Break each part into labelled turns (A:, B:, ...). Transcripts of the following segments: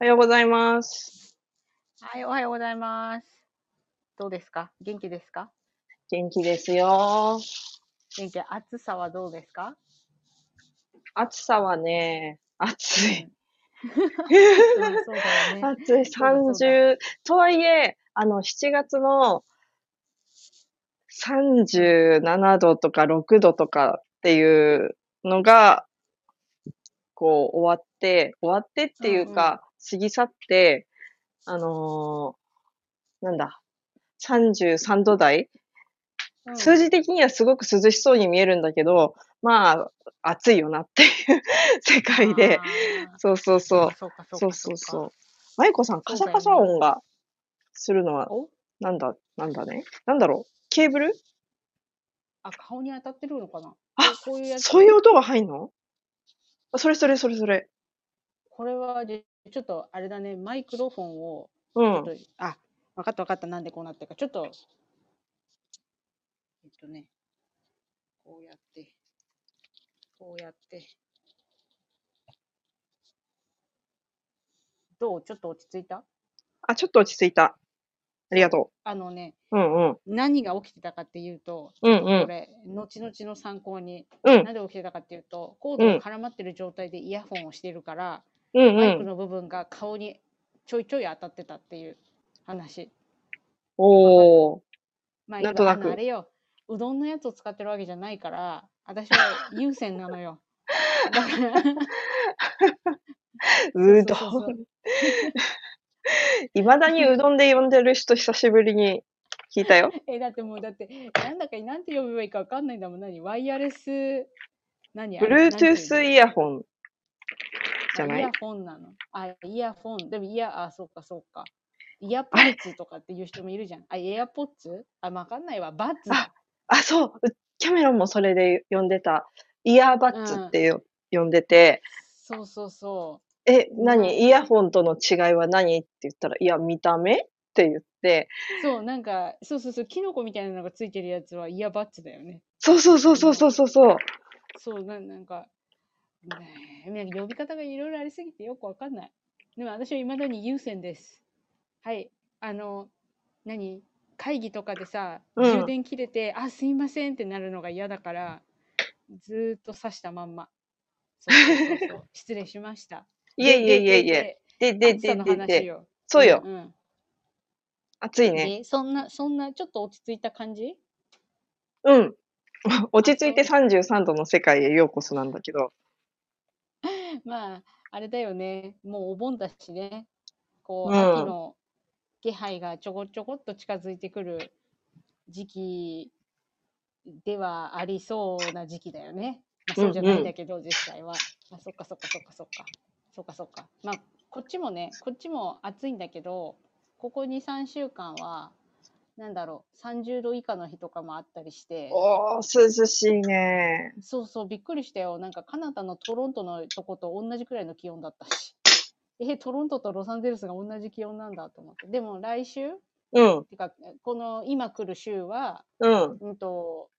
A: おはようございます。
B: はい、おはようございます。どうですか？元気ですか？
A: 元気ですよ。
B: 元気、暑さはどうですか？
A: 暑さはね、暑い。
B: ね。
A: 暑い。
B: そうだそうだ
A: 30、とはいえ、あの、7月の37度とか6度とかっていうのが、こう、終わって、終わってっていうか、過ぎ去って、あのーなんだ、33度台
B: うん
A: 数字的にはすごく涼しそうに見えるんだけど、まあ、暑いよなっていう 世界で。そうそうそう。
B: そうか、そうか。
A: そうそうそう。まゆこさん、カサカサ音がするのは、
B: お？
A: なんだ、なんだね？なんだろう？ケーブル？
B: あ、顔に当たってるのかな？
A: あ
B: こういうやつ。
A: そういう音が入んの？あそれそれそれそれ。
B: これはじ、ちょっとあれだね、マイクロフォンを、
A: うん
B: ちょっ。と、あ、わかったわかった、なんでこうなってるか。ちょっと、えっとね、こうやって、こうやって。どう？ちょっと落ち着いた？
A: あ、ちょっと落ち着いた。ありがと
B: あのね、
A: う。うんうん。
B: 何が起きてたかっていうと、
A: うんうん。
B: これ、後々の参考に、
A: うん。
B: なんで起きてたかっていうと、コードが絡まってる状態でイヤホンをしてるから、
A: うん
B: マイク
A: うん。
B: の部分が顔にちょいちょい当たってたっていう話。
A: おー。
B: まあ、
A: なんとなく
B: あれよ、うどんのやつを使ってるわけじゃないから、私は優先なのよ。だから、
A: うどん。いまだにうどんで呼んでる人久しぶりに聞いたよ。
B: え、だってもう、だって、なんだか、なんて呼べばいいかわかんないんだもん。何？ワイヤレス、何？あれ？なんていうの
A: ？Bluetooth イヤホンじゃない？
B: あイヤホンなの。あ、イヤホン。でもイヤ、あ、そうか、そうか。イヤポッツとかっていう人もいるじゃん。あ、エアポッツあ、わかんないわ。バッツだ。
A: あ、そう。うキャメロンもそれで呼んでた。イヤーバッツってよ、呼んでて、
B: そうそうそ
A: え、
B: うん
A: 何イヤホンとの違いは何？って言ったら、いや、見た目って言って、
B: う。そう、なんか、そうそうそう、キノコみたいなのがついてるやつはイヤバッツだよね。
A: そうそうそうそうそうそうそう。
B: そう、ななんか、ね呼び方がいろいろありすぎてよくわかんない。でも私は未だに優先です。はい。あの、何？会議とかでさ、
A: うん
B: 充電切れて、あ、すいませんってなるのが嫌だから、ずーっと刺したまんま。そうそうそうそう。失礼しました。
A: いえいえいえいえ。で、
B: で。
A: で、で、
B: で。
A: そうよ。
B: うんうん
A: 暑いね。
B: でそんな、そんな、ちょっと落ち着いた感じ？
A: うん。落ち着いて33度の世界へようこそなんだけど。
B: まあ、あれだよね。もうお盆だしね。こう、
A: うん
B: 秋の気配がちょこちょこっと近づいてくる時期ではありそうな時期だよね。まあ、そうじゃないんだけど、実際は。あ、そっかそっかそっかそっか。そっかそっか。まあ、こっちもね、こっちも暑いんだけど、ここ2、3週間は、なんだろう、30度以下の日とかもあったりして。
A: おー、涼しいね。
B: そうそう、びっくりしたよ。なんかカナダのトロントのとこと同じくらいの気温だったし。え、トロントとロサンゼルスが同じ気温なんだと思って。でも来週
A: うん、
B: てか、この今来る週は、
A: うん。
B: うんと、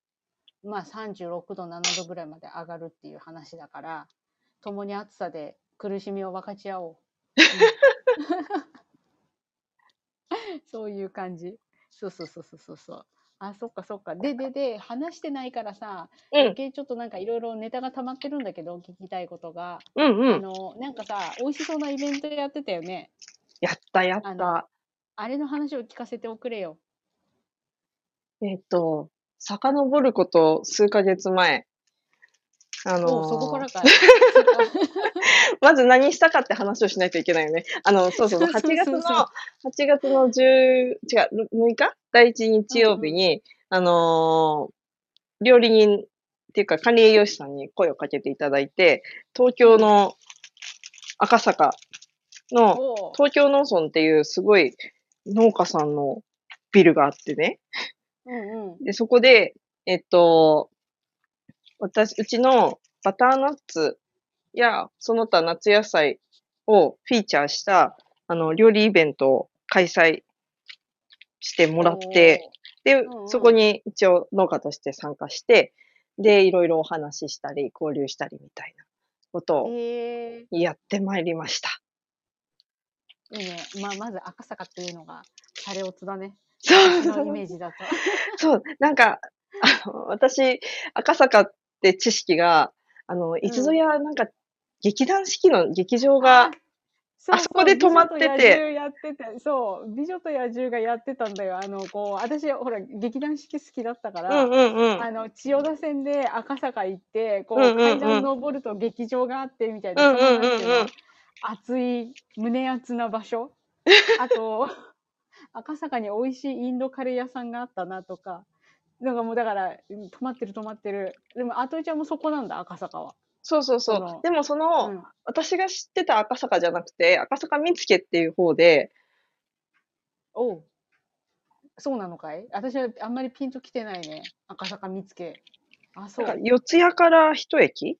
B: まあ36度、7度ぐらいまで上がるっていう話だから、共に暑さで苦しみを分かち合おう。う んそういう感じ。そうそうそうそうそうそう。あ、そっかそっか。で、で、で、話してないからさ、
A: うん
B: 余計ちょっとなんかいろいろネタが溜まってるんだけど、聞きたいことが。
A: うん、うん。
B: あの、なんかさ、美味しそうなイベントやってたよね。
A: やった、やっ
B: あの
A: た。
B: あれの話を聞かせておくれよ。
A: えっと、遡ること数ヶ月前。あのー
B: そこからかい。
A: まず何したかって話をしないといけないよね。あの、そうそう、
B: そう
A: 8
B: そうそう
A: 月の、8月の10、違う、6日？第1日曜日に、あのー料理人っていうか管理栄養士さんに声をかけていただいて、東京の赤坂の東京農村っていうすごい農家さんのビルがあってね。
B: うんうん。
A: で、そこで、えっと、私、うちのバターナッツや、その他夏野菜をフィーチャーした、あの、料理イベントを開催してもらって、でそこに一応農家として参加して、で、いろいろお話ししたり、交流したりみたいなこと。をやってまいりました。
B: いいね。まあ、まず赤坂っていうのが、シャレオツだね。
A: そ
B: 私のイ
A: う、
B: メージだと。
A: そう、なんか、あの、私、赤坂って知識が、あの、いつぞや、なんか、劇団四季の劇場が、
B: そう
A: あそこで止まってて
B: 美女と野獣やってて、そう、美女と野獣がやってたんだよ。あの、こう、私、ほら、劇団四季好きだったから、
A: うんうんうん。
B: あの、千代田線で赤坂行って、こう、
A: うんうんうん
B: 階段登ると劇場があって、みたいな、
A: うんうんうんうん
B: 熱い、胸熱な場所。あと、赤坂に美味しいインドカレー屋さんがあったなとか、なんかもうだから、うん止まってる止まってる。でも、あといちゃんもそこなんだ、赤坂は。
A: そうそうそ
B: そうの。
A: でもその、
B: うん。
A: 私が知ってた赤坂じゃなくて、赤坂見附っていう方で、
B: おう。そうなのかい？私はあんまりピンときてないね。赤坂見附。あ、そ
A: なんか
B: う。
A: 四谷から一駅？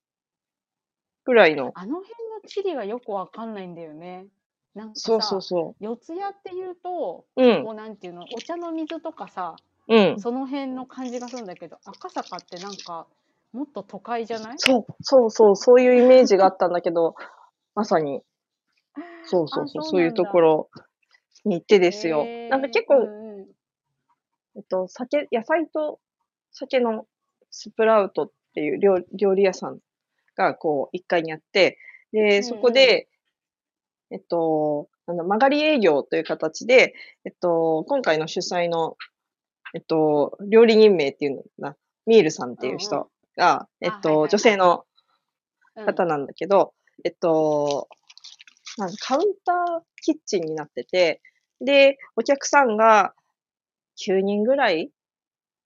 A: ぐらいの。
B: あの辺の地理がよくわかんないんだよね。なんかさ、
A: そうそうそ
B: 四谷っていうと、
A: う。うん
B: こ、うなんていうの、お茶の水とかさ、
A: うん。
B: その辺の感じがするんだけど、赤坂ってなんか、もっと都会じゃない？
A: そう、そうそう、そういうイメージがあったんだけど、まさに、そうそうそう、
B: あ
A: そういうところに行ってですよ。
B: へー。
A: なんか結構、
B: うんうん。
A: えっと、酒、野菜と酒のスプラウトっていう料料理屋さんがこう、1階にあって、で、そこで、えっと、なんだ、曲がり営業という形で、えっと、今回の主催の、えっと、料理人名っていうのかな、ミールさんっていう
B: うんう
A: 人が、えっと、女性の
B: うん。
A: 方なんだけど、えっと、なんかカウンターキッチンになってて、で、お客さんが9人ぐらい、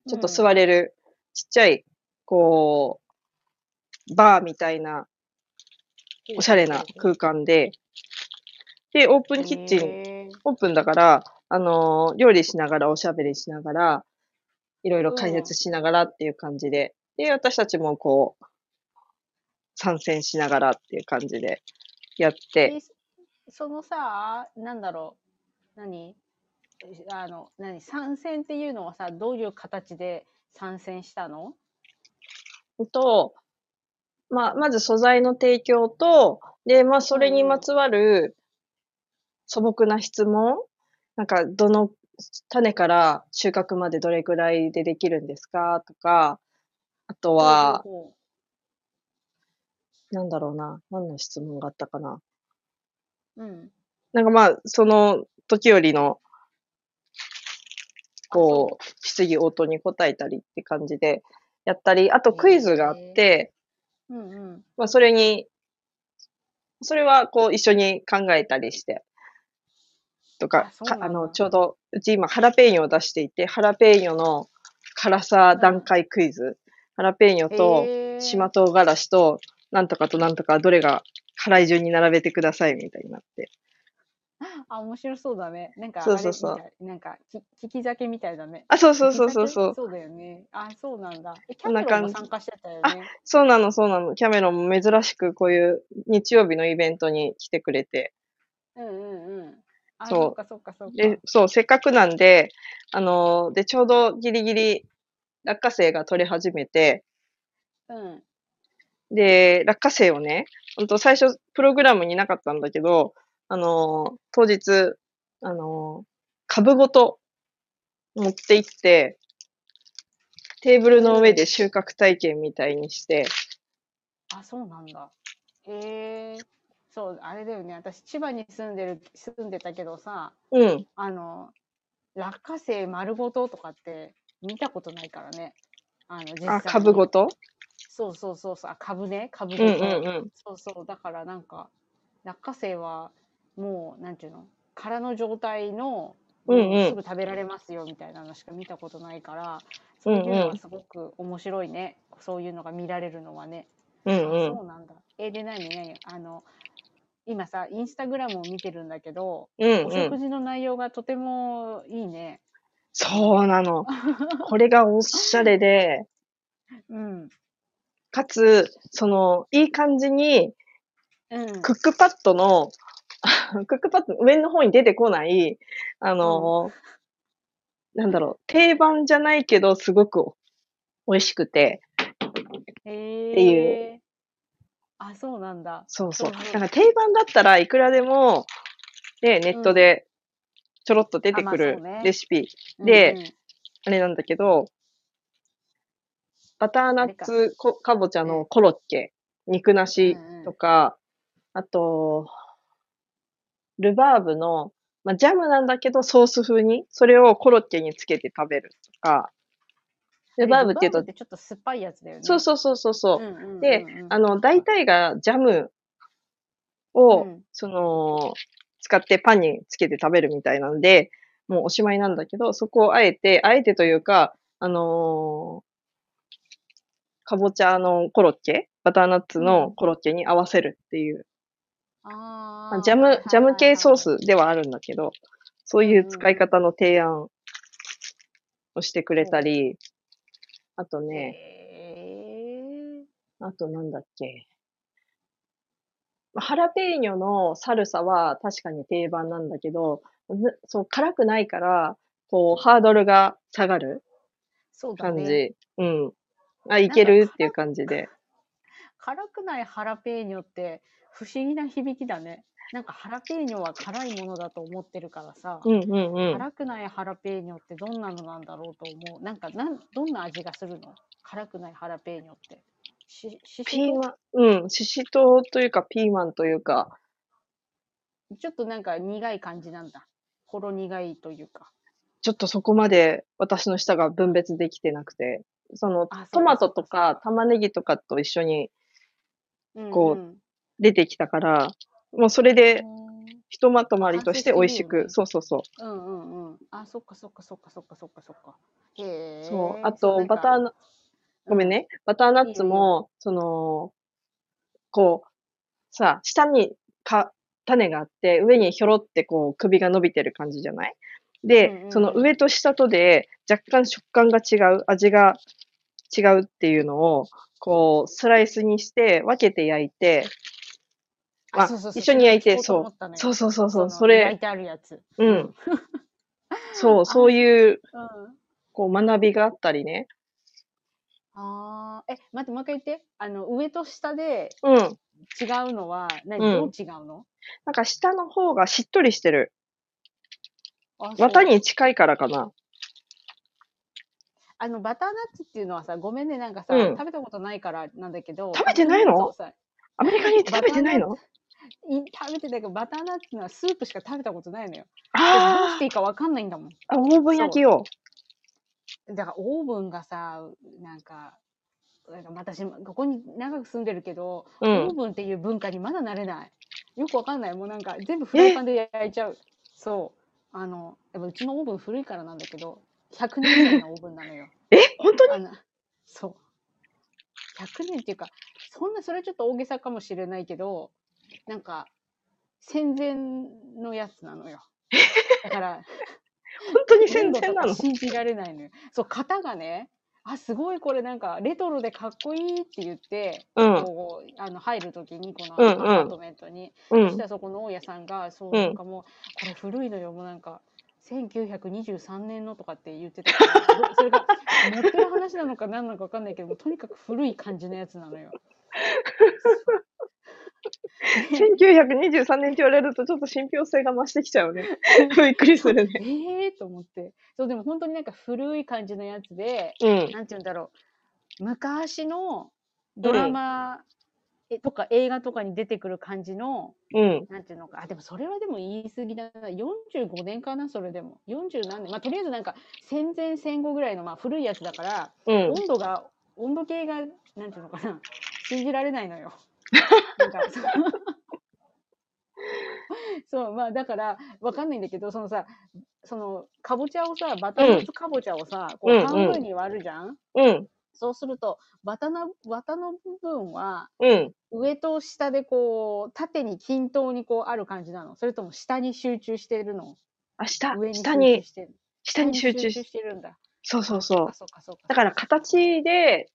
A: ちょっと座れる、ちっちゃい、こう、バーみたいな、おしゃれな空間で、で、オープンキッチン、
B: ン。
A: オープンだから、あのー料理しながら、おしゃべりしながら、いろいろ解説しながらっていう感じで、で、私たちもこう、参戦しながらっていう感じでやって、
B: でそのさ、なんだろう、何？あの、何？参戦っていうのはさ、どういう形で参戦したの？
A: と、まあ、まず素材の提供と、で、まあ、それにまつわる素朴な質問なんか、どの種から収穫までどれくらいでできるんですかとか、あとは、なんだろうな、何の質問があったかな。
B: ううん。
A: なんかまあ、その時よりの、こう、質疑応答に答えたりって感じでやったり、あとクイズがあって、
B: う。うんうん。
A: まあそれに、それはこう一緒に考えたりして、とか
B: あ、
A: かあの、ちょうど、うち今ハラペーニョを出していて、ハラペーニョの辛さ段階クイズ、ハラペーニョと島唐辛子と、なんとかとなんとかどれが辛い順に並べてくださいみたいになって。
B: あ、面白そうだね。なんか、
A: そうそうそう
B: なんか、き聞き酒みたいだね。
A: あ、そうそうそうそうそう。
B: だよね。あ、そうなんだ。えキ
A: こ
B: ャメロンも参加してたよね。
A: そうなの、そうなの。キャメロンも珍しくこういう日曜日のイベントに来てくれて。
B: うんうんうん。あ、
A: そう
B: そうかそうかそうか。
A: で、そう、せっかくなんで、あの、で、ちょうどギリギリ落花生が取れ始めて、
B: うん。
A: で、落花生をね、本当最初プログラムになかったんだけど、あの、当日、あの、株ごと持って行って、テーブルの上で収穫体験みたいにして、
B: あ、そうなんだ。へえ。そう、あれだよね。私、千葉に住んでる、住んでたけどさ、
A: うん。
B: あの、落花生丸ごととかって見たことないからね。あの、実際
A: あ、
B: に
A: 株ごと？
B: そうそうそうそう。あ、株ね。株
A: うん
B: ごと。
A: うんうん。
B: そうそう。だからなんか、落花生は、もう、なんていうの？空の状態の、
A: うんうん
B: もすぐ食べられますよみたいなのしか見たことないから、そういうのはすごく面白いね。そういうのが見られるのはね。あ
A: うんうん。
B: そうなんだ。え、で、何？何？あの、今さ、インスタグラムを見てるんだけど、
A: うん
B: お
A: うん。
B: 食事の内容がとてもいいね。
A: そうなの。これがおしゃれで、
B: うん。
A: かつ、その、いい感じに、
B: うん。
A: クックパッドの、クックパッドの上の方に出てこない、あの、なんだろう、定番じゃないけど、すごく美味しくて、
B: へえ。
A: っていう
B: あ、そうなんだ。
A: そうそう。なんか定番だったらいくらでも、で、ネットでちょろっと出てく
B: あまあ
A: るレシピ、で
B: うんうん。
A: あれなんだけど、バターナッツこかぼちゃのコロッケ、肉なしとか、あと、ルバーブの、まあ、ジャムなんだけどソース風に、それをコロッケにつけて食べるとか、ルバーブっていうと。
B: ちょっと酸っぱいやつだよね。
A: そうそうそうそうそう、
B: んうんうんうん。
A: で、あの、大体がジャムを、
B: うん。
A: その、使ってパンにつけて食べるみたいなんで、もうおしまいなんだけど、そこをあえて、あえてというか、あのーかぼちゃのコロッケバターナッツのコロッケに合わせるっていう。
B: あ
A: まあ
B: ー
A: ジャム、ジャム系ソー。スではあるんだけど、そういう使い方の提案をしてくれたり、あとね、
B: へ
A: あとなんだっけ。まあハラペーニョのサルサは確かに定番なんだけど、ぬそう、辛くないから、こう、ハードルが下がる
B: そうだ
A: 感じ。
B: ね。
A: うん。あ、いけるっていう感じで。
B: 辛くないハラペーニョって不思議な響きだね。なんかハラペーニョは辛いものだと思ってるからさ、
A: うんうんうん。
B: 辛くないハラペーニョってどんなのなんだろうと思う。なんかなんどんな味がするの？辛くないハラペーニョって。しし
A: ピーマン、うん、ししとうというか、ピーマンというか、
B: ちょっとなんか苦い感じなんだ。ほろ苦いというか。
A: ちょっとそこまで私の舌が分別できてなくて、そのトマトとか玉ねぎとかと一緒にこう
B: うんうん
A: 出てきたから、もうそれで
B: うん
A: ひとまとまりとして美味しく、そうそうそう。
B: うんうんうん。あ、そっかそっかそっかそっかそっかそっか。へえ。
A: そう。あと、バターナ、ごめん。ね。バターナッツも、その、こう、さ、下にか、種があって、上にひょろってこう、首が伸びてる感じじゃない？で、
B: うんうんうん
A: その上と下とで若干食感が違う、味が違うっていうのを、こう、スライスにして分けて焼いて、まあ
B: そうそうそう
A: 一緒に焼いて
B: そう
A: そうそうそうそそれ
B: 焼いてあるやつ。
A: うん。そう、そういう、
B: うん。
A: こう、学びがあったりね。
B: ああ、え、待って、もう一回言って。あの、上と下で
A: うん。
B: 違うのは、何、
A: うん
B: どう違うの？
A: なんか下の方がしっとりしてる。綿に近いからかな。
B: あの、バターナッツっていうのはさ、ごめんね、なんかさ、
A: うん
B: 食べたことないからなんだけど。
A: 食べてないの？アメリカに行って食べてないの？
B: い食べてたけど、バターナッツのはスープしか食べたことないのよ。どう
A: あ
B: していいかわかんないんだもん。
A: あ、オーブン焼きを。
B: だからオーブンがさ、なんか、なんか私、ここに長く住んでるけど、
A: うん
B: オー。ブンっていう文化にまだ慣れない。よくわかんない。もうなんか全部フライパンで焼いちゃう。そう。あの、やっぱうちのオーブン古いからなんだけど、100年以上のオーブンなのよ。
A: え本当に？
B: あのそう。100年っていうか、そんな、それちょっと大げさかもしれないけど、なんか、戦前のやつなのよ。だから、
A: 本当に戦前なの？
B: 信じられないのよ。そう、型がね、あ、すごいこれなんかレトロでかっこいいって言って、
A: うん。
B: こうあの入るときにこの
A: うんうん
B: アパートメントに、
A: うん
B: そした。らそこの大家さんがそう
A: うん
B: なんかもう、これ古いのよもうなんか1923年のとかって言ってたからどそれが持ってる話なのか何なのか分かんないけどもとにかく古い感じのやつなのよ。
A: 1923年って言われるとちょっと信憑性が増してきちゃうね。びっくりするね。
B: え えー、と思ってそうでも本当になんか古い感じのやつで
A: うん。
B: なんて言うんだろう昔のドラマ、えとか映画とかに出てくる感じの
A: うん。
B: なんていうのかあでもそれはでも言い過ぎだな45年かなそれでも40何年まあとりあえずなんか戦前戦後ぐらいのまあ古いやつだから、
A: うん。
B: 温度が温度計がなんていうのかな信じられないのよ。なんかそう。そうまあだからわかんないんだけどそのさそのかぼちゃをさバターナッツかぼちゃをさ、こ
A: うんう
B: うん。半分に割るじゃん、
A: うん。
B: そうするとバタの綿の部分は
A: うん。
B: 上と下でこう縦に均等にこうある感じなの。それとも下に集中してるの？
A: あ、下
B: 上、に集
A: 下に。
B: 中、してる。
A: 下に集中し、
B: してるんだ。
A: そうそうそう。だから形で、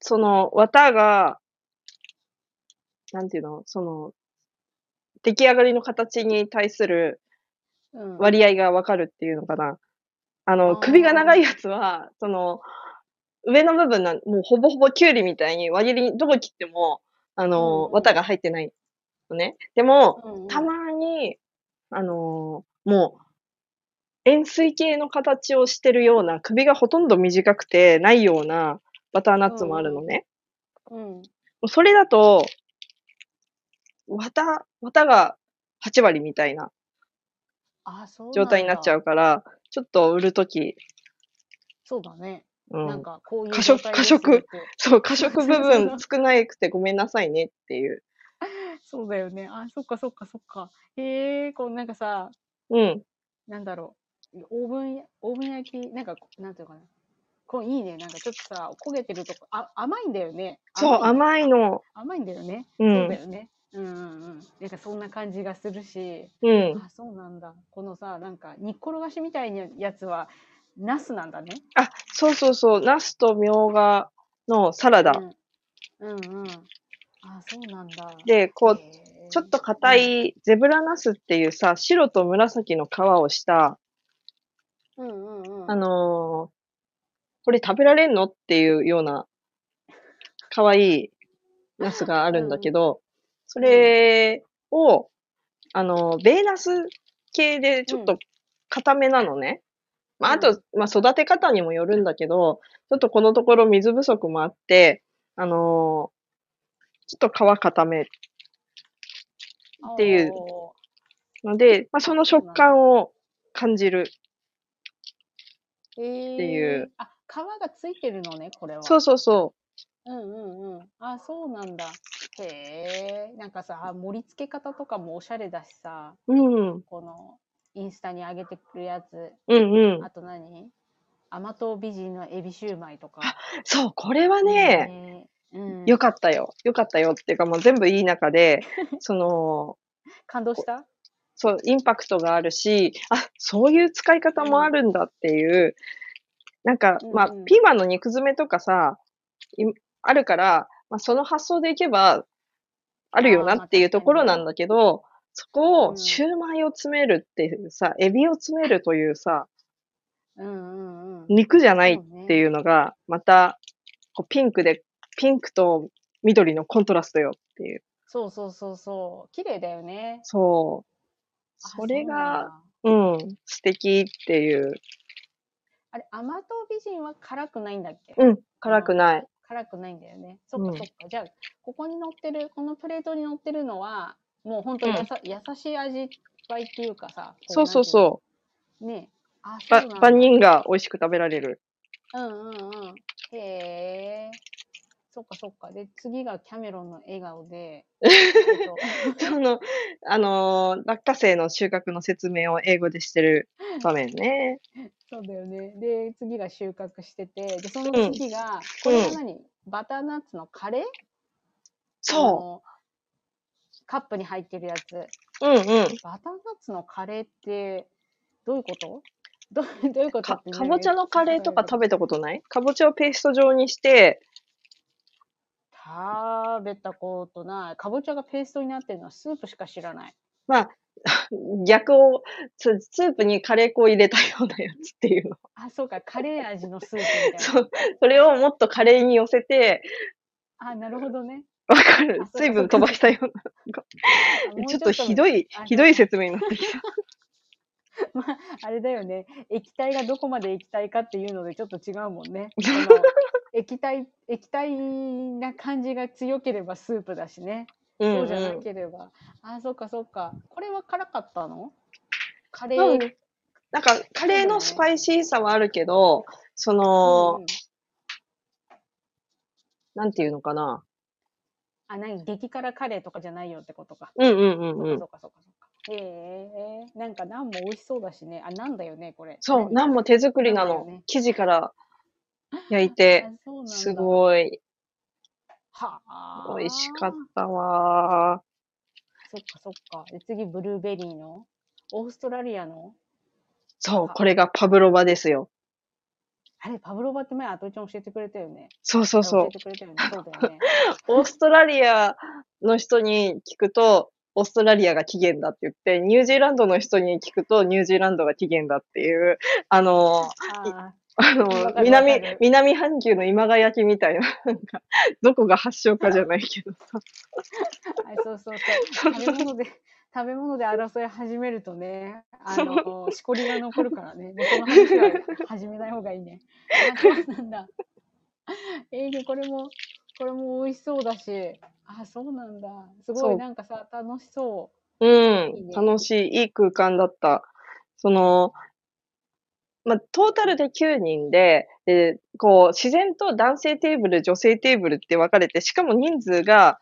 A: その、綿が、なんていうのその、出来上がりの形に対する
B: うん
A: 割合がわかるっていうのかな。あ
B: あ
A: の、
B: ー
A: 首が長いやつは、その、上の部分な、もうほぼほぼキュウリみたいに輪切り、どこ切っても、あの、綿が入ってないのね。でも、たまに、あのーもう、円錐形の形をしてるような、首がほとんど短くてないようなバターナッツもあるのね。
B: うん。
A: もうそれだと、綿、綿が8割みたいな状態になっちゃ
B: う。
A: うから、ちょっと売るとき、
B: そうだね。
A: うん。
B: なんか、こういう
A: 過食過食そう、過食部分 少なくてごめんなさいねっていう。
B: そうだよね。あ、そっかそっかそっか。へえ、こうなんかさ、
A: うん。
B: なんだろう。オーブンや、オーブン焼き、なんか、なんていうのかな。こういいね。なんかちょっとさ、焦げてるとこ、あ、甘いんだよね。
A: そう、甘いの。
B: 甘いんだよね。
A: う
B: そうだ
A: ん。
B: よね。うんうんうん。なんかそんな感じがするし、
A: うん。
B: あ、そうなんだ。このさ、なんか煮っころがしみたいなやつは、ナスなんだね。
A: あ、そうそうそう。ナスとみょうがのサラダ。
B: うん。うんうん。あ、そうなんだ。
A: で、こう、ちょっと硬いゼブラナスっていうさ、白と紫の皮をした、
B: うんうんうん。
A: あのーこれ食べられんのっていうような、可愛いナスがあるんだけど、それを、あのーベーナス系でちょっと硬めなのね。まあ、あ
B: う
A: と、まあ、育て方にもよるんだけど、ちょっとこのところ水不足もあって、あのーちょっと皮固めっていう
B: お
A: ので、まあ、その食感を感じる。っていう。
B: あ、皮がついてるのね、これは。
A: そうそうそ
B: うんうんうん。あ、そうなんだ。へえ。なんかさ、あ盛り付け方とかもおしゃれだしさ、
A: う。うん。
B: このインスタに上げてくるやつ。
A: うんうん
B: あ。と何？甘党美人のエビシューマイとか。
A: そう、これはね、
B: ねうん、
A: よかったよ。よかったよっていうか、もう全部いい中で、その、
B: 感動した？
A: そう、インパクトがあるし、あ、そういう使い方もあるんだっていう、なんか、まあ
B: うんうん、
A: ピーマンの肉詰めとかさ、いあるから、まあ、その発想でいけば、あるよなっていうところなんだけど、そこを、
B: うん
A: シューマイを詰めるっていうさ、エビを詰めるというさ、
B: うんうんうん。
A: 肉じゃないっていうのが、また、こうピンクで、ピンクと緑のコントラストよっていう。
B: そうそうそうそう。綺麗だよね。
A: そう。
B: あ
A: それが、
B: うん、
A: 素敵っていう。
B: あれ、甘党美人は辛くないんだっけ？
A: うん、辛くない。
B: 辛くないんだよね。そっ
A: うん
B: かそっか。じゃあ、ここに乗ってる、このプレートに乗ってるのは、もう本当やさ、優しい味わいっていうかさ。こ
A: そうそうそう。
B: う。ねあ、そう。
A: 万人が美味しく食べられる。
B: うんうんうん。へえ。そっかそっか。で、次がキャメロンの笑顔で。えっと
A: その、あのー落花生の収穫の説明を英語でしてる場面ね。
B: そうだよね。で、次が収穫してて、で、その次が、これは何、バターナッツのカレー？
A: そ
B: う。カップに入ってるやつ。
A: う。うんうん。
B: バターナッツのカレーって、どういうこと？どうどういうこと
A: かかぼちゃのカレーとか食
B: べ
A: べたことない？かぼちゃをペースト状にして、
B: 食べたことない。かぼちゃがペーストになってるのはスープしか知らない。
A: まあ、逆を、ススープにカレー粉を入れたようなやつっていうの。
B: あ、そうか、カレー味のスープみたいな。
A: そう。それをもっとカレーに寄せて、
B: あ、なるほどね。
A: わかる水分飛ばしたような。ちょっとひど
B: い。
A: ひどい説明になってきた。
B: まあ、あれだよね。液体がどこまで液体かっていうのでちょっと違うもんね。液体、液体な感じが強ければスープだしね。
A: うん
B: そうじゃな
A: うん
B: ければ。あ、そっかそっか。これは辛かったの？カレ
A: う
B: ー。
A: んなんか、カレーのスパイシーさはあるけど、その、
B: うん
A: なんていうのかな？
B: あ、何？激辛カレーとかじゃないよってことか。
A: うんうんうんうん
B: そ。っかそっかそっか。へえなんかナンも美味しそうだしね。あ、なんだよね、これ。
A: そう、ナンも手作りなの。
B: ね
A: 生地から焼いて、すごい
B: はあ。
A: 美味しかったわ
B: そっかそっか。で、次、ブルーベリーの？オーストラリアの？
A: そう、これがパブロバですよ。
B: あれ、パブロバって前、アトイちゃん教えてくれたよね。
A: そうそうそう
B: 教え。てくれたよね。そうだよね。
A: オーストラリアの人に聞くと、オーストラリアが起源だって言って、ニュージーランドの人に聞くと、ニュージーランドが起源だっていう、あの、
B: あ
A: あ
B: わ
A: の南
B: る、
A: 南半球の今川焼きみたいな、なんか、どこが発祥かじゃないけどさ。
B: あ、そう そうそう。食べ物で、食べ物で争い始めるとね、あの、しこりが残るからね、もうその話は始めない方がいいね。あ、そうなんだ。えー、これも、これも美味しそうだし、あ、そうなんだ。すごいなんかさ、楽しそ
A: うん
B: いいね
A: 楽しい、いい空間だった。その、まあ、トータルで9人で、で、こう、自然と男性テーブル、女性テーブルって分かれて、しかも人数が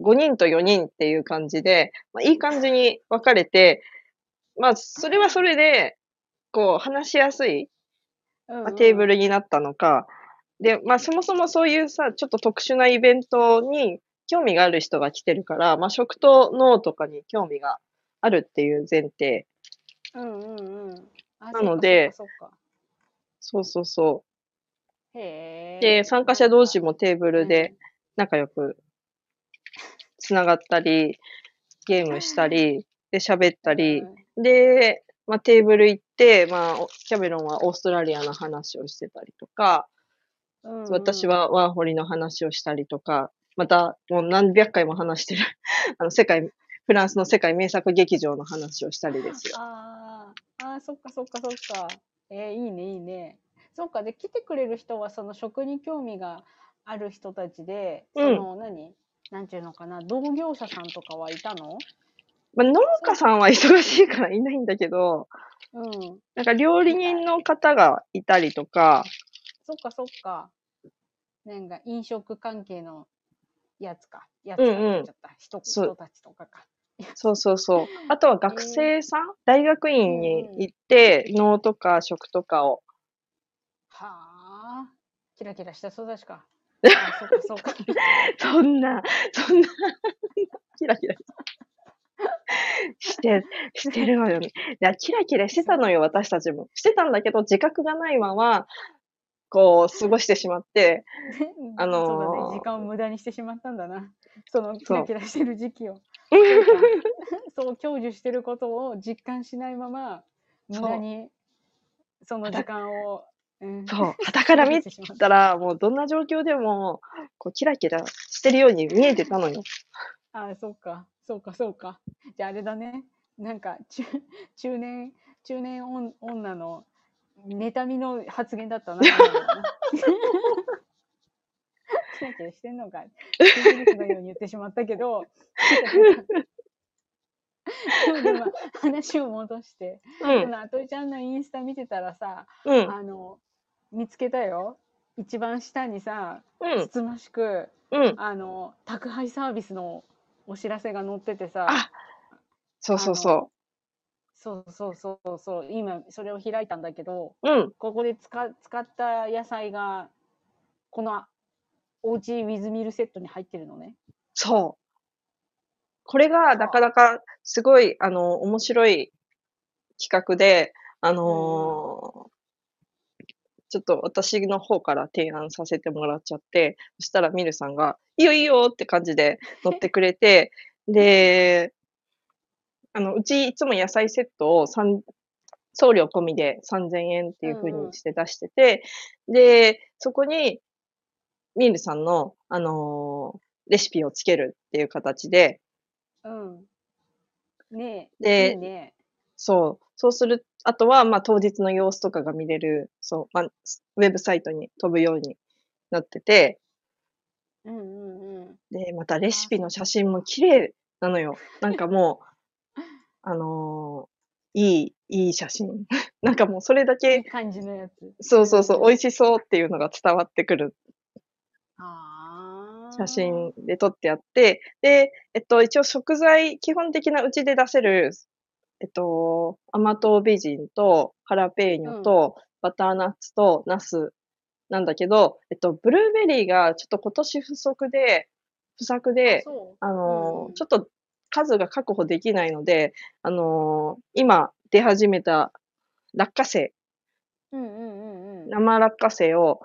A: 5人と4人っていう感じで、まあ、いい感じに分かれて、まあ、それはそれで、こう、話しやすい、まあ、テーブ
B: ル。
A: ルになったのか、で、まあ、そもそもそういうさ、ちょっと特殊なイベントに興味がある人が来てるから、まあ、食と脳とかに興味があるっていう前提。
B: うんうんうん。あ
A: なので
B: そそ
A: うそうそう。
B: え。
A: で、参加者同士もテーブ
B: ブ
A: ルで、仲良くつながったり、ゲームしたり、で、喋ったり、で、まあ、テーブル行って、まあ、おキャメロンはオーストラリアの話をしてたりとか、
B: うんうん。
A: 私、はワーホリの話をしたりとか、また、もう何百回も話してる、あの、世界、フランスの世界名作劇場の話をしたりですよ。
B: あーあー、そっかそっかそっか。えーいいねいいね。そっか、で、来てくれる人は、その食に興味がある人たちで、そ
A: うん
B: の、何？なんていうのかな、同業者さんとかはいたの？
A: まあ、農家さんは忙しいからいないんだけど、
B: うん。
A: なんか料理人の方がいたりとか、
B: そっかそっか。なんか飲食関係のやつか。やつか
A: うんうん。
B: 人
A: そう
B: 人たちとかか。
A: そうそうそう。あとは学生さん、大学院に行って、農とか食とかを、
B: はあ。キラキラした育ちか。あそっかそっか。
A: そんな、そんな、キラキラして、してるわよね。いや、キラキラしてたのよ、私たちも。してたんだけど、自覚がないまま、こう、過ごしてしまって、あのー
B: そうだね。時間を無駄にしてしまったんだな。そのキラキラしてる時期を。そう、享受してることを実感しないまま、無駄にその時間を、うん、
A: そう、傍から見
B: てしまった
A: たら、もうどんな状況でも、こう、キラキラしてるように見えてたのよ。
B: ああ、そうか、そうか、そうか。じゃああれだね。なんか中中年中年女女の妬みの発言だったな。キラキラしてんのか。のように言ってしまったけど。でも話を戻して、
A: うん、
B: そのあといちゃんのインスタ見てたらさ、
A: うん、
B: あの見つけたよ。一番下にさ、
A: うん
B: つ、つましく
A: うん。
B: あの宅配サービスのお知らせが載っててさ
A: あそうそうそ
B: そうそうそうそう今それを開いたんだけど
A: う。うん、
B: ここで使使った野菜がこのおうちウィズミルセットに入ってるのね。
A: そう。これがなかなかすごい、あの、面白い企画で、あのーちょっと私の方から提案させてもらっちゃって、そしたらミルさんが、いいよいいよって感じで乗ってくれて、で、あの、うちいつも野菜セットを三送料込みで3000円っていう風
B: うんうん
A: にして出してて、で、そこに、ミールさんの、あのーレシピをつけるっていう形で、
B: うん。ねえ。
A: で
B: いいね。
A: そう、そうする、あとは、まあ、当日の様子とかが見れる、そう、まあ、ウェブサイトに飛ぶようになってて、
B: うんうんうん。
A: で、またレシピの写真も綺麗なのよ。なんかもう、あのーいい、いい写真。なんかもうそれだ
B: いい
A: け、
B: 感じのやつ。
A: そうそうそう、美味しそうっていうのが伝わってくる。写真で撮ってあって、で、えっと、一応食材、基本的なうちで出せる、えっと、甘党美人と、ハラペーニョと、バターナッツと、ナスなんだけど、えっと、ブルーベリーがちょっと今年不足で、不作で。あのー
B: うん
A: ちょっと数が確保できないので、あのー今出始めた落花生、
B: うんうんうんうん。
A: 生落花生を、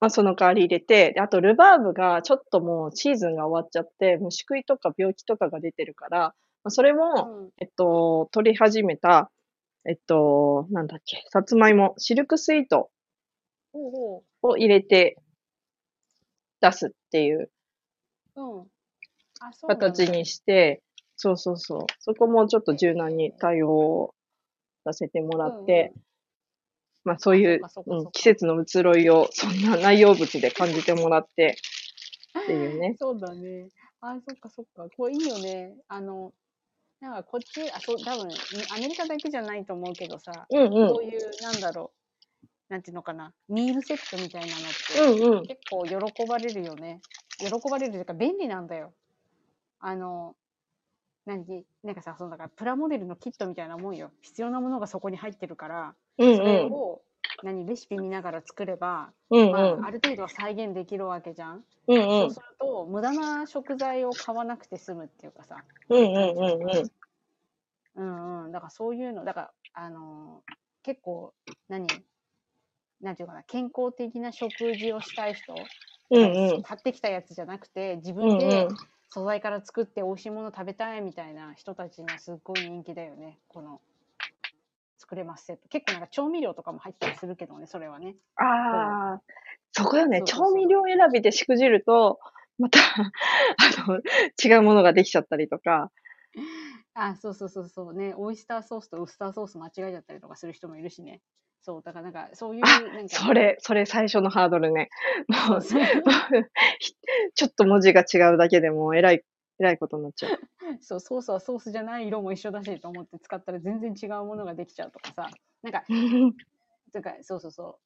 A: まあ、その代わり入れて、であとルバーブがちょっともうシーズンが終わっちゃって、虫食いとか病気とかが出てるから、まあ、それも、
B: うん
A: えっと、取り始めた、えっと、なんだっけ、さつまいも、シルクスイートを入れて出すっていう
B: う。うん。
A: 形にして、そうそうそう。そこもちょっと柔軟に対応させてもらって、まあそういう
B: う
A: ん季節の移ろいをそんな内容物で感じてもらってっていうね。
B: そうだね。あ、そっかそっか。これいいよね。あの、なんかこっち、あ、そう、多分、アメリカだけじゃないと思うけどさ、
A: うんうん
B: こ。ういう、なんだろう、なんていうのかな、ミールセットみたいなのって、
A: うんうん。
B: 結構喜ばれるよね。喜ばれるというか便利なんだよ。あの、何なんかさ、そのだからプラモデルのキットみたいなもんよ。必要なものがそこに入ってるから、
A: うん
B: それ
A: うん。
B: を、何レシピ見ながら作れば、
A: うん
B: まあ、
A: うん。
B: ある程度は再現できるわけじゃん。
A: うんう
B: そうんす。ると、無駄な食材を買わなくて済むっていうかさ。
A: うんうんうんうん。
B: うんうん。だからそういうの、だから、あのー結構、何なんていうかな、健康的な食事をしたい人、
A: うんうん。
B: 買ってきたやつじゃなくて、自
A: うんう
B: 分で
A: ん。
B: 素材から作って美味しいもの食べたいみたいな人たちにはすっごい人気だよね。この、作れますセット。結構なんか調味料とかも入ったりするけどね、それはね。
A: ああ、そこよね。調味料選びでしくじると、また、あの、違うものができちゃったりとか。
B: あ、そうそうそうそうね。オイスターソースとウスターソース間違えちゃったりとかする人もいるしね。そう、だからなんかそういう、
A: あ
B: なんか。
A: それ、それ最初のハードルね。もう、ちょっと文字が違うだけでもう、えらい、えらいことになっちゃう。
B: そう、ソースはソースじゃない色も一緒だしと思って使ったら全然違うものができちゃうとかさ。なんか、とかそうそうそ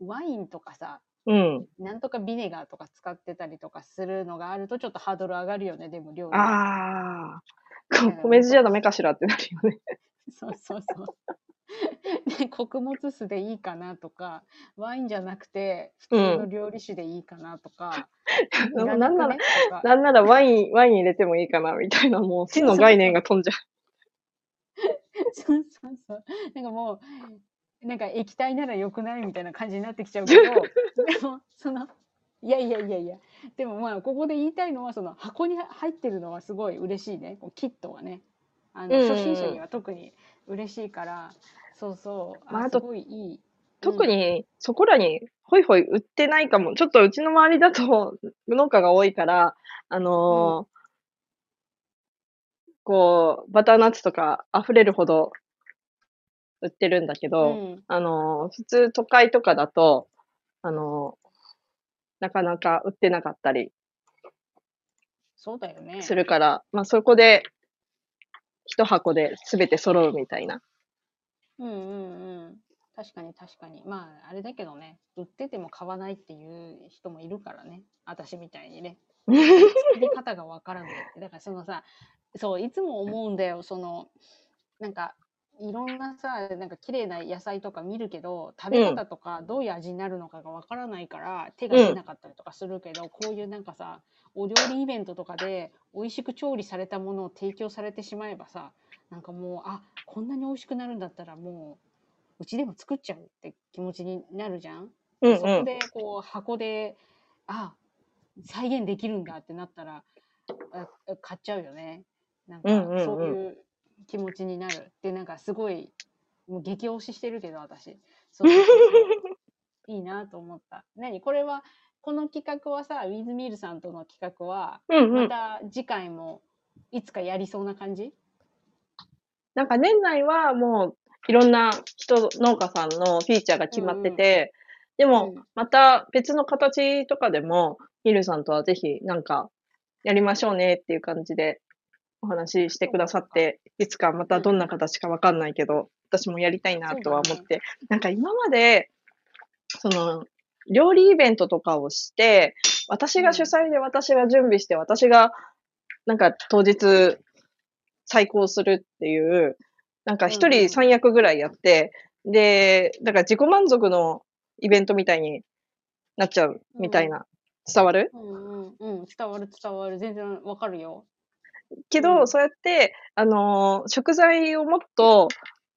B: う。ワインとかさ、
A: うん。
B: なんとかビネガーとか使ってたりとかするのがあるとちょっとハードル上がるよね、でも料理。
A: ああ、こ米酢じゃダメかしらってなるよね。
B: そうそうそう。で 穀物酢でいいかなとかワインじゃなくて普通の料理酒でいいかなとか、いら
A: なんならなんならワイン、ワイン入れてもいいかな、みたいな、もう、死の概念が飛んじゃ
B: そうそうそう。なんかもうなんか液体なら良くないみたいな感じになってきちゃうけどでもそのいやいやいやいや。でもまあここで言いたいのはその箱に入ってるのはすごい嬉しいね。こうキットはねあの
A: うん
B: 初心者には特に嬉しいからそうそう
A: まあ
B: すごいいい。
A: 特に、そこらに、ほいほい売ってないかも。ちょっとうちの周りだと、農家が多いから、あのーこう、バターナッツとか溢れるほど売ってるんだけ
B: う
A: ど、
B: ん。
A: あのー普通都会とかだと、あのーなかなか売ってなかったり
B: そうだよね。
A: するから、まあそこで、一箱で全て揃うみたいな。
B: うんうんうん。確かに確かに。まああれだけどね。売ってても買わないっていう人もいるからね。私みたいにね。作り方がわからないだからそのさそういつも思うんだよ。そのなんかいろんなさなんか綺麗な野菜とか見るけど食べ方とかどういう味になるのかがわからないから手が出なかったりとかするけど、こういうなんかさお料理イベントとかで美味しく調理されたものを提供されてしまえばさなんかもうあこんなに美味しくなるんだったらもううちでも作っちゃうって気持ちになるじゃん？
A: うんうん。
B: そこでこう箱であ再現できるんだってなったらあ買っちゃうよねなんか
A: うんうんうん
B: そういう気持ちになる。でなんかすごいもう激推ししてるけど私。そう。そうそういいなと思った。何？これはこの企画はさウィズミールさんとの企画は
A: うんうん。
B: また次回もいつかやりそうな感じ？
A: なんか年内はもういろんな人、農家さんのフィーチャーが決まってて、でも
B: うん。
A: また別の形とかでも、ヒルさんとはぜひなんかやりましょうねっていう感じでお話ししてくださって、いつかまたどんな形かわかんないけど、私もやりたいなとは思って、なんか今まで、その、料理イベントとかをして、私が主催で私が準備して、私がなんか当日再考するっていう、なんか一
B: うんうん。
A: 人三役ぐらいやって、で、だから自己満足のイベントみたいになっちゃうみたいな。伝わる？
B: うんうんうん。伝わる伝わる。全然わかるよ
A: けど、
B: うん。
A: そうやって、あのー食材をもっと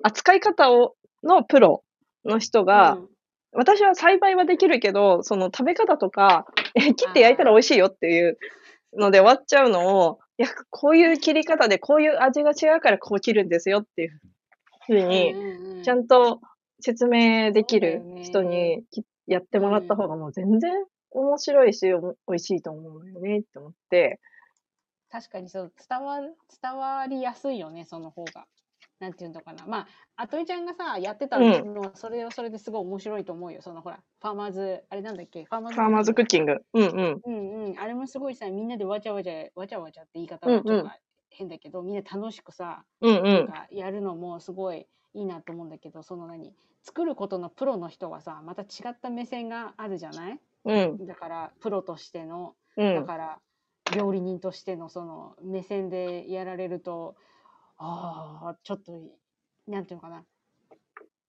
A: 扱い方を、のプロの人が、
B: うん。
A: 私は栽培はできるけど、その食べ方とか、え切って焼いたら美味しいよっていうので終わっちゃうのを、いや、こういう切り方でこういう味が違うからこう切るんですよっていうふうに、ちゃんと説明できる人にきやってもらった方がもう全然面白いし、美味しいと思うのよねって思って、
B: 確かにそう伝わる伝わりやすいよねその方が。なんていうのかなまああといちゃんがさやってたのは、それはそれですごい面白いと思うよそのほらファーマーズあれなんだっけ？ファーマーズ
A: ファーマーズクッキング。うんうん。
B: うんうんあれもすごいさみんなでわちゃわちゃわちゃわちゃって言い方
A: うんうん
B: がちょっと変だけど、みんな楽しくさ
A: うんうん。
B: なんかやるのもすごいいいなと思うんだけどその何？作ることのプロの人はさまた違った目線があるじゃない？
A: うん
B: だからプロとしての
A: うん。
B: だから料理人としてのその目線でやられるとああちょっとなんていうのかな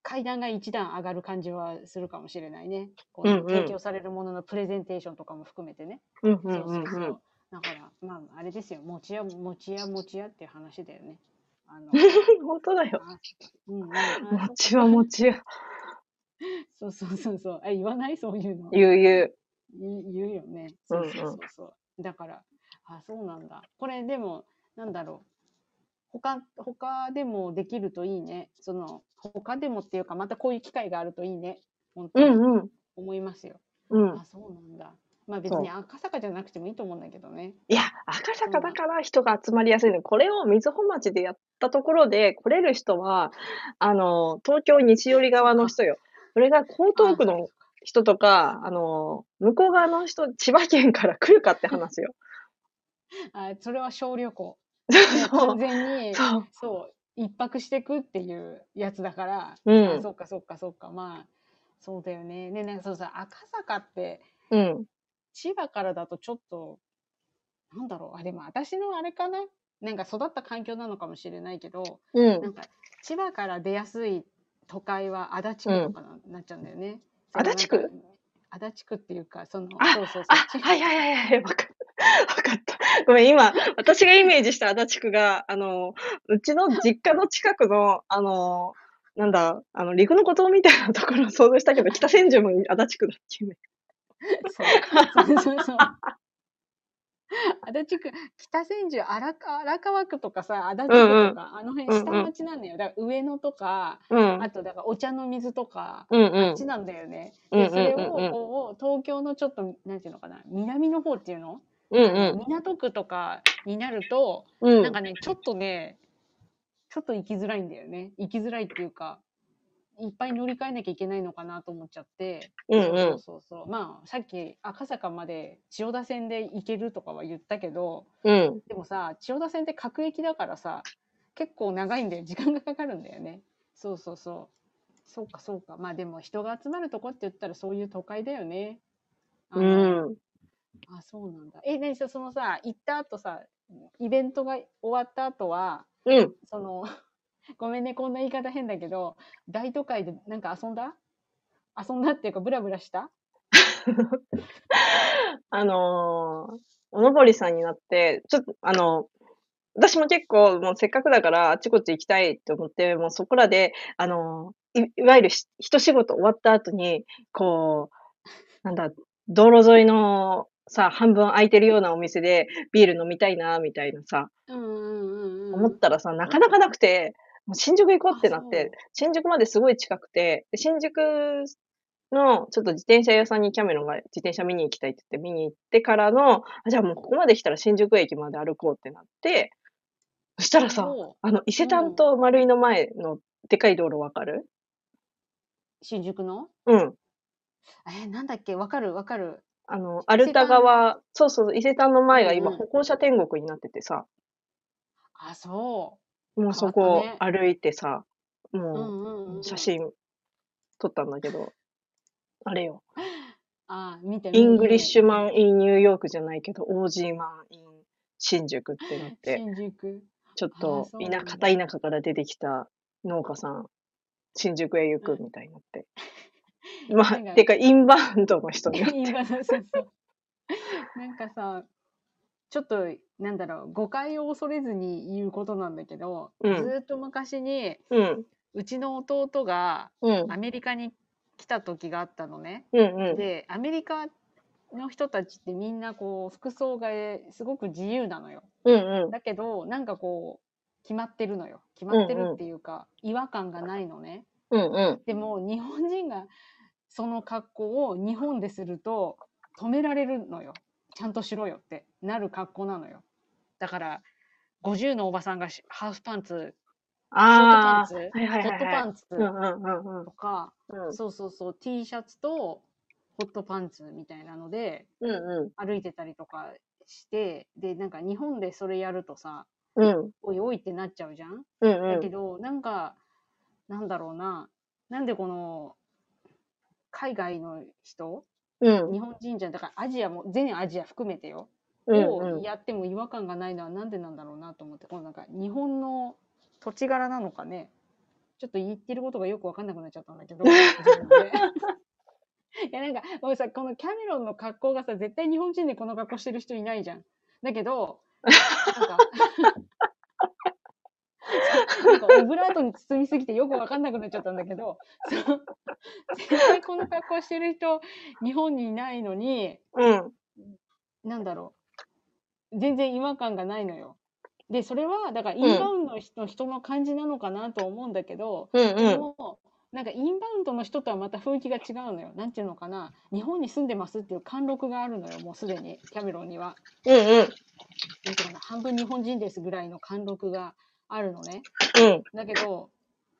B: 階段が一段上がる感じはするかもしれないね。こう
A: うんうん
B: 提供されるもののプレゼンテーションとかも含めてね。
A: うんう
B: そうんそうそう。
A: うん。
B: だからまああれですよ餅屋餅屋餅屋っていう話だよね。あの
A: 本当だよ。
B: あうんうん、あ
A: 餅は餅や。
B: そうそうそうそう。あ言わない？そういうの。
A: ゆうゆう。
B: 言う言うよね。
A: うんうん
B: そうそうそうそう。だから、あ、そうなんだ。これでも、なんだろう。他、他でもできるといいね。その、他でもっていうか、またこういう機会があるといいね。本当
A: う
B: に。思いますよ。
A: うん
B: あ、。そうなんだ。まあ別に赤坂じゃなくてもいいと思うんだけどね。
A: いや、赤坂だから人が集まりやすいの。これを瑞穂町でやったところで来れる人は、あの、東京西寄り側の人よ。それが江東区の人とか、あの、向こう側の人、千葉県から来るかって話よ。
B: あ、それは小旅行。完。全に、
A: そう。
B: そう、一泊してくっていうやつだから、
A: うん
B: あそっかそっかそっか、まあ、そうだよね。ね、なんかそうさ、赤坂って、
A: うん。
B: 千葉からだとちょっと、なんだろう、あ、でも私のあれかななんか育った環境なのかもしれないけど、
A: うん。
B: なんか千葉から出やすい都会は足立区とかな,、なっちゃうんだよね。
A: 足立区？
B: 足立区っていうか、その、
A: あ
B: そうそうそう。
A: はいはいはいはい、わかった。わかった。ごめん、今、私がイメージした足立区が、あの、うちの実家の近くの、あの、なんだ、あの、陸の孤島みたいなところを想像したけど、北千住も足立区だっていうね。
B: そうそうそうそう。足立区、北千住、荒川荒川区とかさ、足立区とか、
A: うんうん
B: あの辺下町なんだよ。だから上野とか、
A: うん。
B: あとだからお茶の水とか、
A: うんうん
B: あっち。なんだよね。で、
A: うんうん
B: それを
A: うんうん
B: こう東京のちょっと、なんていうのかな、南の方っていうの、
A: うんうん。
B: 港区とかになると、
A: うん。
B: なんかね、ちょっとね、ちょっと行きづらいんだよね。行きづらいっていうか、いっぱい乗り換えなきゃいけないのかなと思っちゃって。
A: うんうん
B: そうそうそう。まあ、さっき赤坂まで千代田線で行けるとかは言ったけど、
A: うん。
B: でもさ、千代田線って各駅だからさ、結構長いんだよ。時間がかかるんだよね。そうそうそう。そうかそうか。まあでも人が集まるとこって言ったらそういう都会だよね。あ
A: う
B: の
A: ん。
B: あ、そうなんだ。え、何さ、そのさ、行った後さ、イベントが終わった後は、
A: うん。
B: その、ごめんね、こんな言い方変だけど、大都会でなんか遊んだ？遊んだっていうか、ブラブラした？
A: あのー、おのぼりさんになって、ちょっと、あの、私も結構、もうせっかくだから、あっちこっち行きたいって思って、もうそこらで、あのー、いいわゆるし一仕事終わった後に、こう、なんだ、道路沿いのさ、半分空いてるようなお店でビール飲みたいな、みたいなさ、
B: うんうんうんうん。
A: 思ったらさ、なかなかなくて、新宿行こうってなっ
B: あ
A: て、新宿まですごい近くて、で新宿のちょっと自転車屋さんにキャメロンが自転車見に行きたいって言って見に行ってからの、あじゃあもうここまで来たら新宿駅まで歩こうってなって、そしたらさ、あの、伊勢丹と丸井の前のでかい道路わかる？
B: 新宿の？
A: うん。
B: え、なんだっけ？わかるわかる。
A: あの、アルタ川、そうそう、伊勢丹の前が今歩行者天国になっててさ、
B: あ、そ
A: もうそこ
B: 変わった
A: 歩いてさ、も
B: んうんうん。
A: う写。真撮ったんだけど、あれよ。
B: あ、見て
A: Englishma n in New York じゃないけど、 Aussie man in 新宿ってなって、
B: 新宿。あ
A: ちょっと
B: ーそうなんだ
A: 田片田舎から出てきた農家さん、新宿へ行くみたいになって。まあ、
B: なんか
A: てか、インバウンドの人になって。
B: 今そうそうそう。なんかさ、ちょっと、なんだろう、誤解を恐れずに言うことなんだけど、
A: うん
B: ずーっと昔に、
A: うん、
B: うちの弟が
A: うん、
B: アメリカに来た時があったのね。
A: うん、うん。
B: で、アメリカの人たちってみんなこう、服装がすごく自由なのよ。
A: うん、うん。
B: だけど、なんかこう、決まってるのよ。決まってるっていうか、違和感がないのね。
A: うん、うん。
B: でも日本人がその格好を日本ですると止められるのよ。ちゃんとしろよってなる格好なのよ。だから、50のおばさんがしハーフパンツ、ショートパンツ、
A: はいはいはいはい
B: ホットパンツ
A: うんうんうんうん
B: とか、
A: うん。
B: そうそうそう、T シャツとホットパンツみたいなので
A: うんう
B: 歩いてたりとかして、で、なんか日本でそれやるとさ、
A: ん。うん。
B: おいおいってなっちゃうじゃん？
A: うんうん。
B: だけど、なんか、なんだろうな、なんでこの、海外の人、
A: うん。
B: 日本人じゃん、だからアジアも、全アジア含めてよ、
A: うん
B: を
A: うん。
B: やっても違和感がないのはなんでなんだろうなと思って、このなんか日本の土地柄なのかね、ちょっと言ってることがよくわかんなくなっちゃったんだけど。いやなんか、もうさ、このキャメロンの格好がさ、絶対日本人でこの格好してる人いないじゃん。だけど、なんか オブラートに包みすぎてよくわかんなくなっちゃったんだけど、絶対この格好してる人、日本にいないのに、
A: うん。
B: なんだろう。全然違和感がないのよ。で、それは、だからインバウンドの人の人の感じなのかなと思うんだけど、
A: うん
B: で
A: うん。
B: も、なんかインバウンドの人とはまた雰囲気が違うのよ。なんていうのかな。日本に住んでますっていう貫禄があるのよ、もうすでに、キャメロンには。
A: うんうん。
B: なんていうかな、半分日本人ですぐらいの貫禄があるのね。
A: うん。
B: だけど、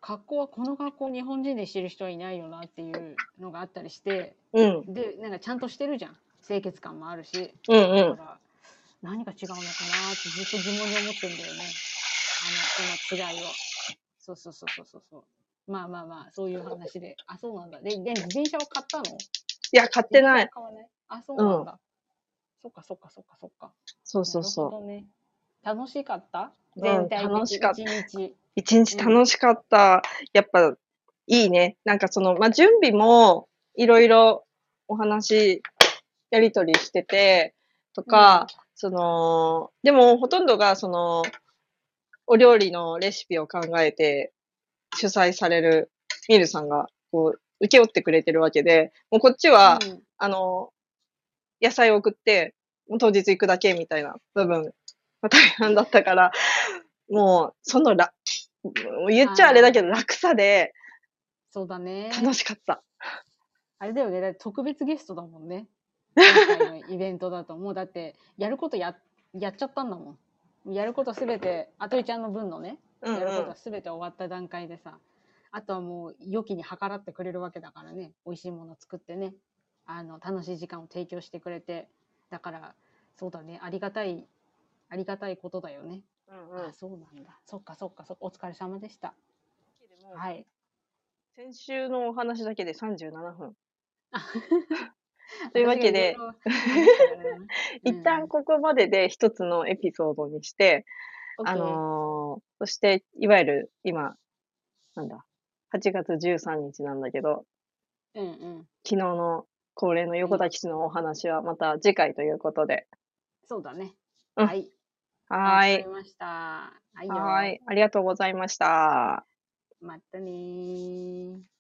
B: 格好はこの格好日本人でしてる人はいないよなっていうのがあったりして、
A: うん。
B: で、なんかちゃんとしてるじゃん。清潔感もあるし。
A: うんうん。
B: だから、何が違うのかなってずっと疑問に思ってるんだよね。あの、この違いを。そうそうそうそうそうそう。まあまあまあ、そういう話で。あ、そうなんだ。で、で自転車を買ったの？
A: いや、買ってない
B: 買わない？あ、そうなんだ。そっかそっかそっかそっか。
A: そうそう
B: なる
A: そ
B: ほどね。楽しかった？
A: うん
B: 全体的
A: 楽しかった
B: 一日。
A: う。一日楽しかった。やっぱ、いいね。なんかその、まあ、準備も、いろいろお話、やりとりしてて、とか、その、でもほとんどが、その、お料理のレシピを考えて、主催されるミルさんが、こう、受け負ってくれてるわけで、もうこっちは、
B: うん
A: あの、野菜を送って、当日行くだけみたいな部分が大半だったから、もう、そのら、言っちゃあれだけど楽さで
B: そうだね。
A: 楽しかった。
B: あれだよね。だ特別ゲストだもんね。今回のイベントだと。もうだって、やることや、やっちゃったんだもん。やることすべて、あとりちゃんの分のね、
A: うん
B: やること。すべて終わった段階でさ、あとはもう、良きに計らってくれるわけだからね。美味しいもの作ってね。あの、楽しい時間を提供してくれて。だから、そうだね。ありがたい、ありがたいことだよね。
A: うんうん
B: あ、そうなんだ。そっかそっかそっか。お疲れ様でした。はい。
A: 先週のお話だけで37分。
B: あ
A: というわけで 一旦ここまでで一つのエピソードにして、
B: うん
A: あのーそして、いわゆる今、なんだ、8月13日なんだけど、
B: うんうん。
A: 昨日の恒例の横田基地のお話はまた次回ということで。
B: そうだね。
A: うん
B: はい。
A: はーい。
B: ました。は
A: い。ありがとうございました。
B: またねー。